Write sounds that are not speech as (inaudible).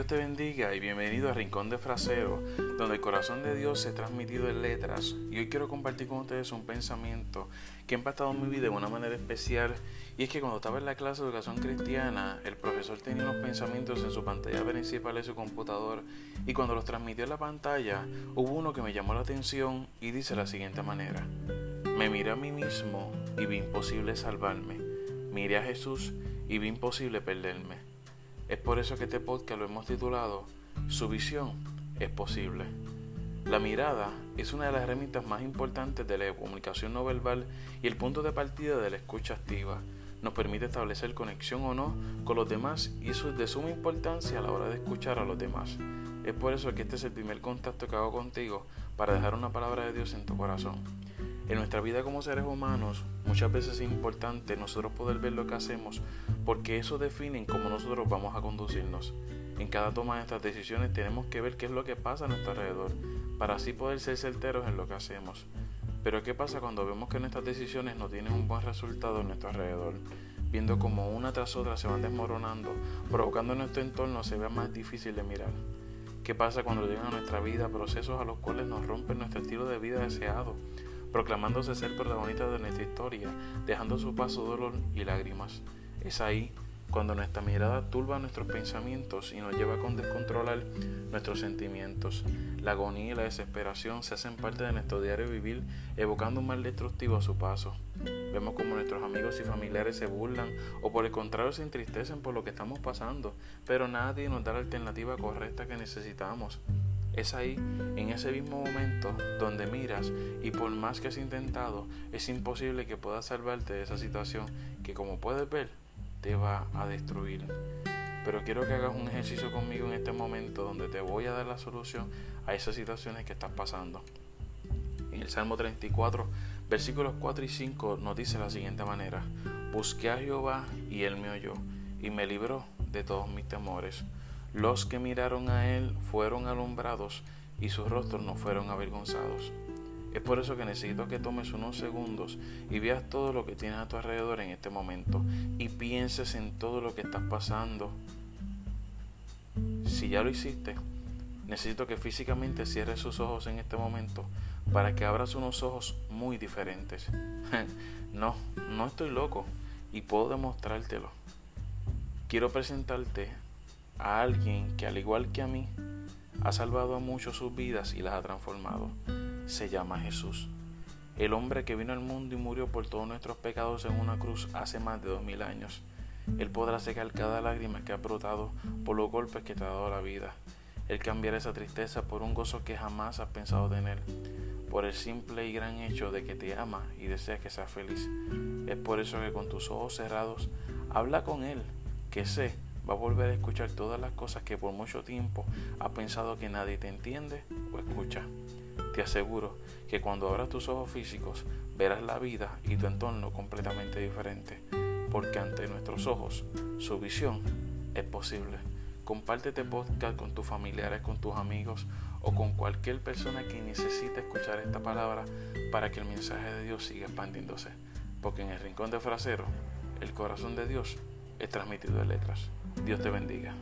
bendiga y bienvenido a Rincón de Frasero, donde el corazón de Dios se ha transmitido en letras. Y hoy quiero compartir con ustedes un pensamiento que ha impactado mi vida de una manera especial. Y es que cuando estaba en la clase de educación cristiana, el profesor tenía unos pensamientos en su pantalla principal de su computador. Y cuando los transmitió en la pantalla, hubo uno que me llamó la atención y dice la siguiente manera. Me miré a mí mismo y vi imposible salvarme. Miré a Jesús y vi imposible perderme. Es por eso que este podcast lo hemos titulado Su visión es posible. La mirada es una de las herramientas más importantes de la comunicación no verbal y el punto de partida de la escucha activa. Nos permite establecer conexión o no con los demás y eso es de suma importancia a la hora de escuchar a los demás. Es por eso que este es el primer contacto que hago contigo para dejar una palabra de Dios en tu corazón. En nuestra vida como seres humanos, muchas veces es importante nosotros poder ver lo que hacemos porque eso define cómo nosotros vamos a conducirnos. En cada toma de estas decisiones tenemos que ver qué es lo que pasa a nuestro alrededor para así poder ser certeros en lo que hacemos. Pero ¿qué pasa cuando vemos que nuestras decisiones no tienen un buen resultado en nuestro alrededor? Viendo como una tras otra se van desmoronando, provocando nuestro entorno se vea más difícil de mirar. ¿Qué pasa cuando llegan a nuestra vida procesos a los cuales nos rompen nuestro estilo de vida deseado? Proclamándose ser protagonista de nuestra historia, dejando su paso dolor y lágrimas. Es ahí cuando nuestra mirada turba nuestros pensamientos y nos lleva a descontrolar nuestros sentimientos. La agonía y la desesperación se hacen parte de nuestro diario vivir, evocando un mal destructivo a su paso. Vemos como nuestros amigos y familiares se burlan o por el contrario se entristecen por lo que estamos pasando, pero nadie nos da la alternativa correcta que necesitamos. Es ahí, en ese mismo momento, donde miras y por más que has intentado, es imposible que puedas salvarte de esa situación que como puedes ver, te va a destruir. Pero quiero que hagas un ejercicio conmigo en este momento donde te voy a dar la solución a esas situaciones que estás pasando. En el Salmo 34, versículos 4 y 5 nos dice la siguiente manera, Busqué a Jehová y él me oyó y me libró de todos mis temores. Los que miraron a él fueron alumbrados y sus rostros no fueron avergonzados. Es por eso que necesito que tomes unos segundos y veas todo lo que tienes a tu alrededor en este momento y pienses en todo lo que estás pasando. Si ya lo hiciste, necesito que físicamente cierres sus ojos en este momento para que abras unos ojos muy diferentes. (laughs) no, no estoy loco y puedo demostrártelo. Quiero presentarte a alguien que al igual que a mí ha salvado a muchos sus vidas y las ha transformado. Se llama Jesús, el hombre que vino al mundo y murió por todos nuestros pecados en una cruz hace más de dos mil años. Él podrá secar cada lágrima que ha brotado por los golpes que te ha dado la vida. Él cambiará esa tristeza por un gozo que jamás has pensado tener, por el simple y gran hecho de que te ama y desea que seas feliz. Es por eso que con tus ojos cerrados, habla con Él, que sé va a volver a escuchar todas las cosas que por mucho tiempo ha pensado que nadie te entiende o escucha. Te aseguro que cuando abras tus ojos físicos verás la vida y tu entorno completamente diferente, porque ante nuestros ojos su visión es posible. Compártete podcast con tus familiares, con tus amigos o con cualquier persona que necesite escuchar esta palabra para que el mensaje de Dios siga expandiéndose, porque en el rincón de frasero el corazón de Dios es transmitido en letras. Dios te bendiga.